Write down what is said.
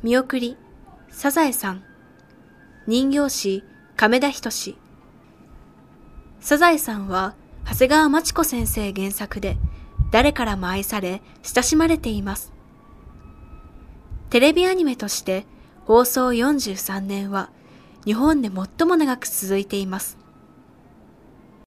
見送り、サザエさん。人形師、亀田仁志。サザエさんは、長谷川町子先生原作で、誰からも愛され、親しまれています。テレビアニメとして、放送43年は、日本で最も長く続いています。